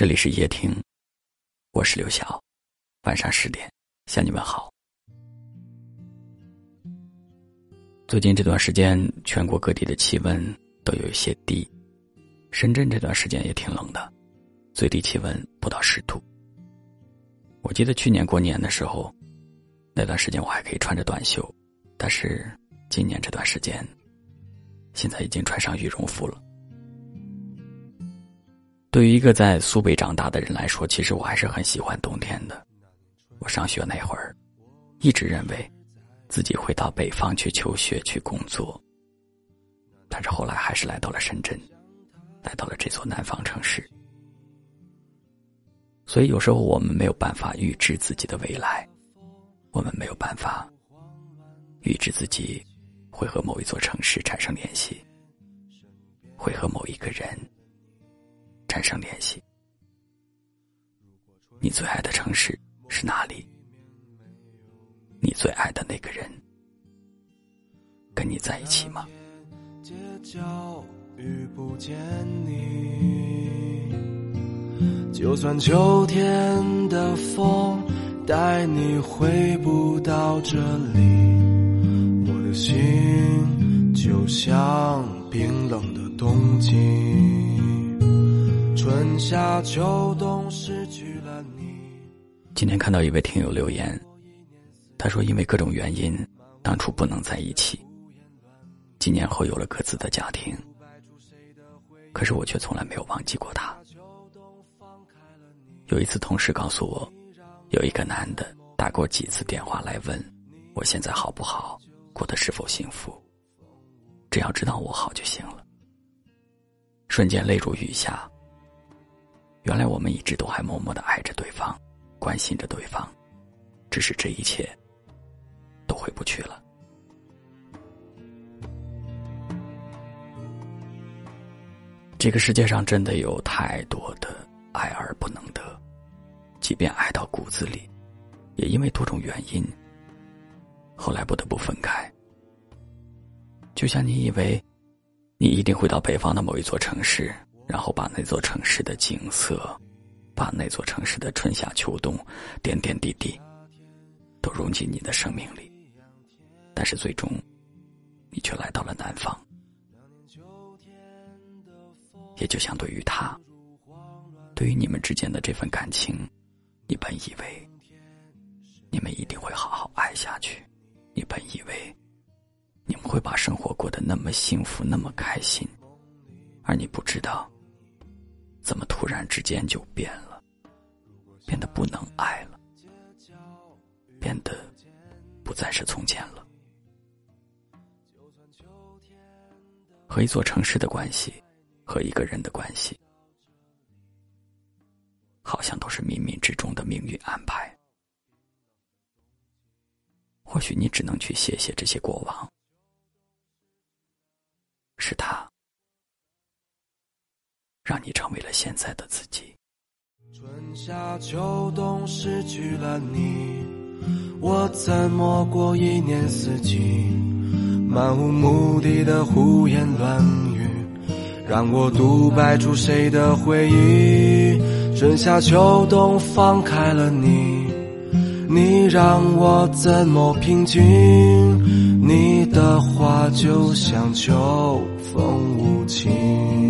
这里是夜听，我是刘晓。晚上十点向你们好。最近这段时间，全国各地的气温都有一些低，深圳这段时间也挺冷的，最低气温不到十度。我记得去年过年的时候，那段时间我还可以穿着短袖，但是今年这段时间，现在已经穿上羽绒服了。对于一个在苏北长大的人来说，其实我还是很喜欢冬天的。我上学那会儿，一直认为自己会到北方去求学、去工作，但是后来还是来到了深圳，来到了这座南方城市。所以有时候我们没有办法预知自己的未来，我们没有办法预知自己会和某一座城市产生联系，会和某一个人。产生联系。你最爱的城市是哪里？你最爱的那个人跟你在一起吗？就算秋天的风带你回不到这里，我的心就像冰冷的冬季。夏秋冬失去了你。今天看到一位听友留言，他说因为各种原因，当初不能在一起，几年后有了各自的家庭，可是我却从来没有忘记过他。有一次同事告诉我，有一个男的打过几次电话来问我现在好不好，过得是否幸福，只要知道我好就行了。瞬间泪如雨下。原来我们一直都还默默的爱着对方，关心着对方，只是这一切都回不去了。这个世界上真的有太多的爱而不能得，即便爱到骨子里，也因为多种原因，后来不得不分开。就像你以为，你一定会到北方的某一座城市。然后把那座城市的景色，把那座城市的春夏秋冬，点点滴滴，都融进你的生命里。但是最终，你却来到了南方。也就相对于他，对于你们之间的这份感情，你本以为你们一定会好好爱下去，你本以为你们会把生活过得那么幸福，那么开心，而你不知道。怎么突然之间就变了？变得不能爱了，变得不再是从前了。和一座城市的关系，和一个人的关系，好像都是冥冥之中的命运安排。或许你只能去谢谢这些过往，是他。让你成为了现在的自己。春夏秋冬失去了你，我怎么过一年四季？漫无目的的胡言乱语，让我独白出谁的回忆？春夏秋冬放开了你，你让我怎么平静？你的话就像秋风无情。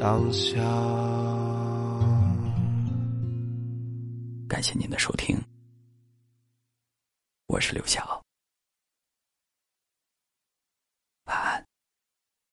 当下。感谢您的收听，我是刘晓。